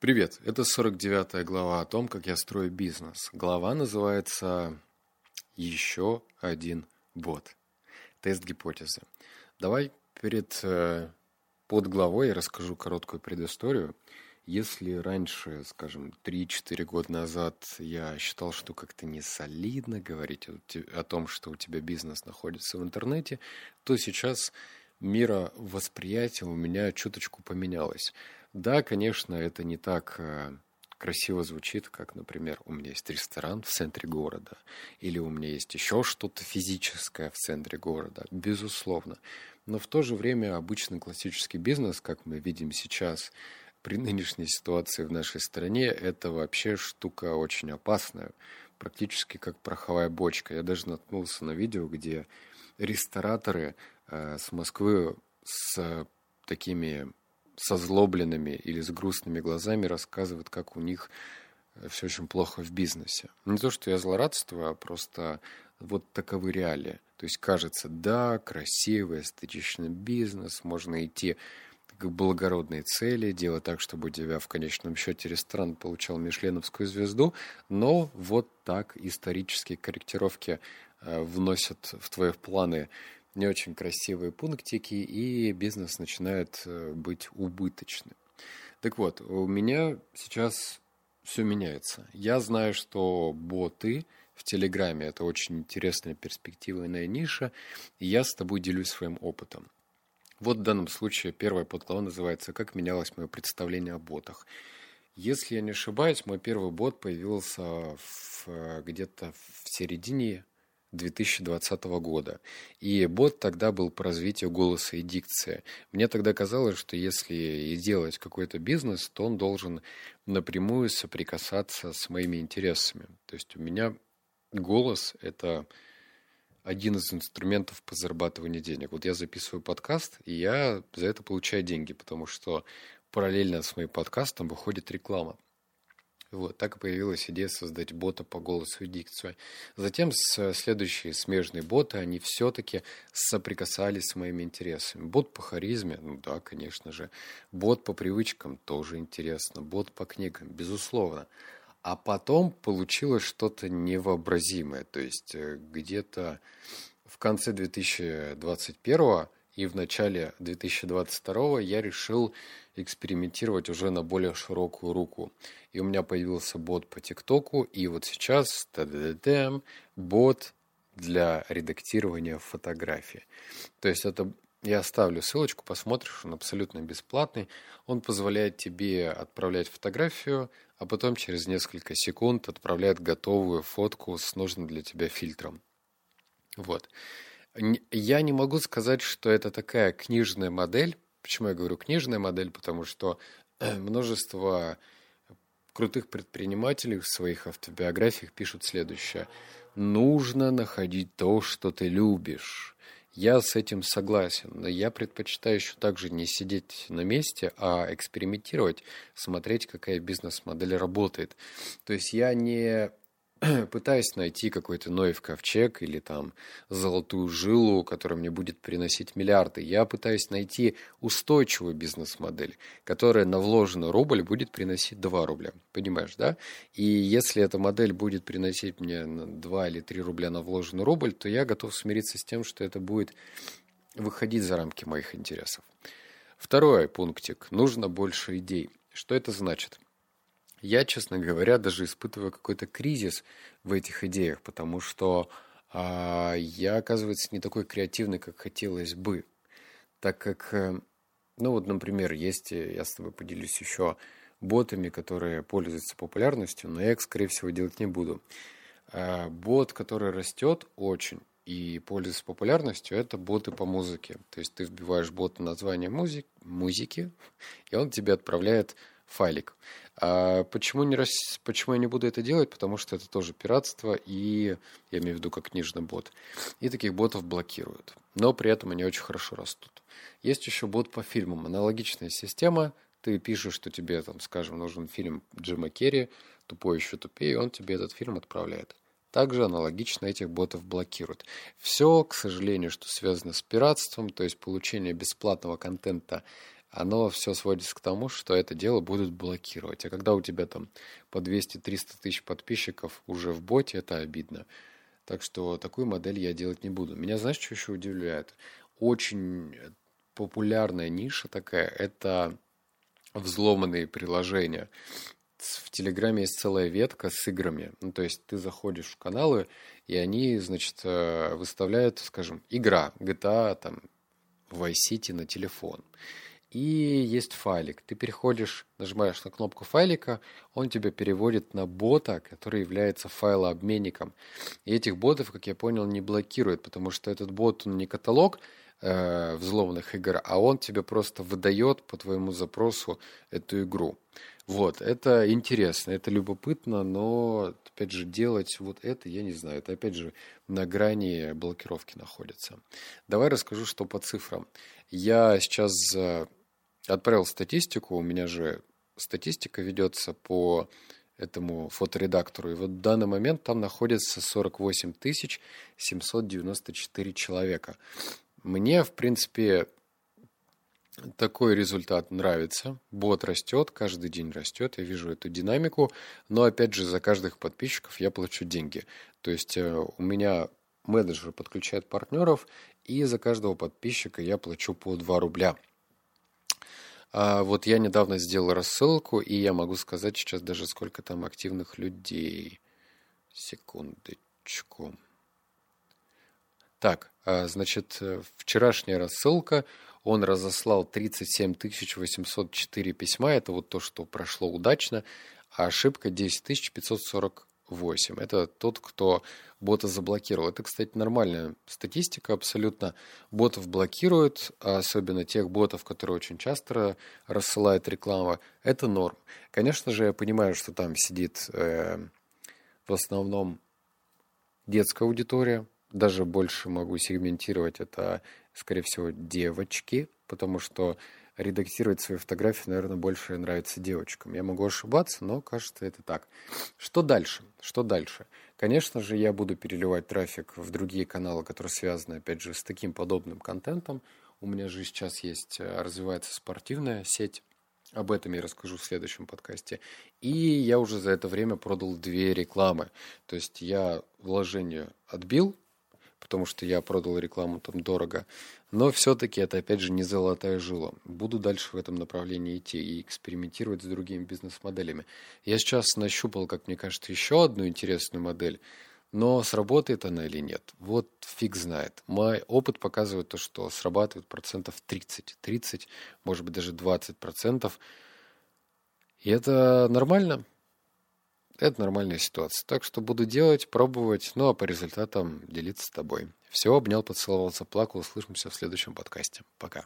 Привет, это 49 глава о том, как я строю бизнес. Глава называется «Еще один бот». Тест гипотезы. Давай перед э, под главой я расскажу короткую предысторию. Если раньше, скажем, 3-4 года назад я считал, что как-то не солидно говорить о, том, что у тебя бизнес находится в интернете, то сейчас мировосприятие у меня чуточку поменялось. Да, конечно, это не так э, красиво звучит, как, например, у меня есть ресторан в центре города, или у меня есть еще что-то физическое в центре города, безусловно. Но в то же время обычный классический бизнес, как мы видим сейчас, при нынешней ситуации в нашей стране, это вообще штука очень опасная, практически как пороховая бочка. Я даже наткнулся на видео, где рестораторы э, с Москвы с такими со злобленными или с грустными глазами рассказывают, как у них э, все очень плохо в бизнесе. Не то, что я злорадствую, а просто вот таковы реалии. То есть кажется, да, красивый, эстетичный бизнес, можно идти к благородной цели, делать так, чтобы у тебя в конечном счете ресторан получал Мишленовскую звезду, но вот так исторические корректировки э, вносят в твои планы не очень красивые пунктики, и бизнес начинает э, быть убыточным. Так вот, у меня сейчас все меняется. Я знаю, что боты в Телеграме это очень интересная перспективная ниша, и я с тобой делюсь своим опытом. Вот в данном случае первая подглава называется «Как менялось мое представление о ботах». Если я не ошибаюсь, мой первый бот появился в, э, где-то в середине 2020 года. И бот тогда был по развитию голоса и дикции. Мне тогда казалось, что если и делать какой-то бизнес, то он должен напрямую соприкасаться с моими интересами. То есть у меня голос – это один из инструментов по зарабатыванию денег. Вот я записываю подкаст, и я за это получаю деньги, потому что параллельно с моим подкастом выходит реклама. Вот, так и появилась идея создать бота по голосу и дикцию. Затем следующие смежные боты, они все-таки соприкасались с моими интересами. Бот по харизме, ну да, конечно же. Бот по привычкам тоже интересно. Бот по книгам, безусловно. А потом получилось что-то невообразимое. То есть э, где-то в конце 2021 и в начале 2022 я решил экспериментировать уже на более широкую руку. И у меня появился бот по ТикТоку, и вот сейчас бот для редактирования фотографий. То есть это я оставлю ссылочку, посмотришь, он абсолютно бесплатный. Он позволяет тебе отправлять фотографию, а потом через несколько секунд отправляет готовую фотку с нужным для тебя фильтром. Вот. Я не могу сказать, что это такая книжная модель. Почему я говорю книжная модель? Потому что э, множество крутых предпринимателей в своих автобиографиях пишут следующее. Нужно находить то, что ты любишь. Я с этим согласен, но я предпочитаю еще также не сидеть на месте, а экспериментировать, смотреть, какая бизнес-модель работает. То есть я не пытаюсь найти какой-то Ноев ковчег или там золотую жилу, которая мне будет приносить миллиарды. Я пытаюсь найти устойчивую бизнес-модель, которая на вложенный рубль будет приносить 2 рубля. Понимаешь, да? И если эта модель будет приносить мне 2 или 3 рубля на вложенный рубль, то я готов смириться с тем, что это будет выходить за рамки моих интересов. Второй пунктик. Нужно больше идей. Что это значит? Я, честно говоря, даже испытываю какой-то кризис в этих идеях, потому что а, я, оказывается, не такой креативный, как хотелось бы. Так как, э, ну вот, например, есть, э, я с тобой поделюсь еще ботами, которые пользуются популярностью, но я их, скорее всего, делать не буду. А, бот, который растет очень и пользуется популярностью, это боты по музыке. То есть ты вбиваешь бот название музыки, музыки, и он тебе отправляет файлик. А почему, не рас... почему я не буду это делать? Потому что это тоже пиратство, и я имею в виду как книжный бот. И таких ботов блокируют. Но при этом они очень хорошо растут. Есть еще бот по фильмам. Аналогичная система. Ты пишешь, что тебе, там, скажем, нужен фильм Джима Керри, тупой еще тупее, он тебе этот фильм отправляет. Также аналогично этих ботов блокируют. Все, к сожалению, что связано с пиратством, то есть получение бесплатного контента оно все сводится к тому, что это дело будут блокировать. А когда у тебя там по 200-300 тысяч подписчиков уже в боте, это обидно. Так что такую модель я делать не буду. Меня, знаешь, что еще удивляет? Очень популярная ниша такая – это взломанные приложения. В Телеграме есть целая ветка с играми. Ну, то есть ты заходишь в каналы, и они, значит, э, выставляют, скажем, игра GTA, там, Vice City на телефон и есть файлик. Ты переходишь, нажимаешь на кнопку файлика, он тебя переводит на бота, который является файлообменником. И этих ботов, как я понял, не блокирует, потому что этот бот, он не каталог э, взломанных игр, а он тебе просто выдает по твоему запросу эту игру. Вот, это интересно, это любопытно, но, опять же, делать вот это, я не знаю, это, опять же, на грани блокировки находится. Давай расскажу, что по цифрам. Я сейчас отправил статистику, у меня же статистика ведется по этому фоторедактору. И вот в данный момент там находится 48 794 человека. Мне, в принципе, такой результат нравится. Бот растет, каждый день растет, я вижу эту динамику. Но, опять же, за каждых подписчиков я плачу деньги. То есть э, у меня менеджер подключает партнеров, и за каждого подписчика я плачу по 2 рубля – а вот я недавно сделал рассылку, и я могу сказать сейчас даже, сколько там активных людей. Секундочку. Так, а, значит, э, вчерашняя рассылка, он разослал 37 804 письма, это вот то, что прошло удачно, а ошибка 10 540 8. Это тот, кто бота заблокировал. Это, кстати, нормальная статистика абсолютно. Ботов блокируют, а особенно тех ботов, которые очень часто рассылают рекламу. Это норм. Конечно же, я понимаю, что там сидит э, в основном детская аудитория. Даже больше могу сегментировать это, скорее всего, девочки, потому что редактировать свои фотографии, наверное, больше нравится девочкам. Я могу ошибаться, но кажется это так. Что дальше? Что дальше? Конечно же, я буду переливать трафик в другие каналы, которые связаны, опять же, с таким подобным контентом. У меня же сейчас есть, э, развивается спортивная сеть. Об этом я расскажу в следующем подкасте. И я уже за это время продал две рекламы. То есть я вложение отбил, потому что я продал рекламу там дорого. Но все-таки это, опять же, не золотая жила. Буду дальше в этом направлении идти и экспериментировать с другими бизнес-моделями. Я сейчас нащупал, как мне кажется, еще одну интересную модель, но сработает она или нет, вот фиг знает. Мой опыт показывает то, что срабатывает процентов 30, 30, может быть даже 20 процентов. И это нормально. Это нормальная ситуация. Так что буду делать, пробовать, ну а по результатам делиться с тобой. Все, обнял, поцеловал, заплакал. Услышимся в следующем подкасте. Пока.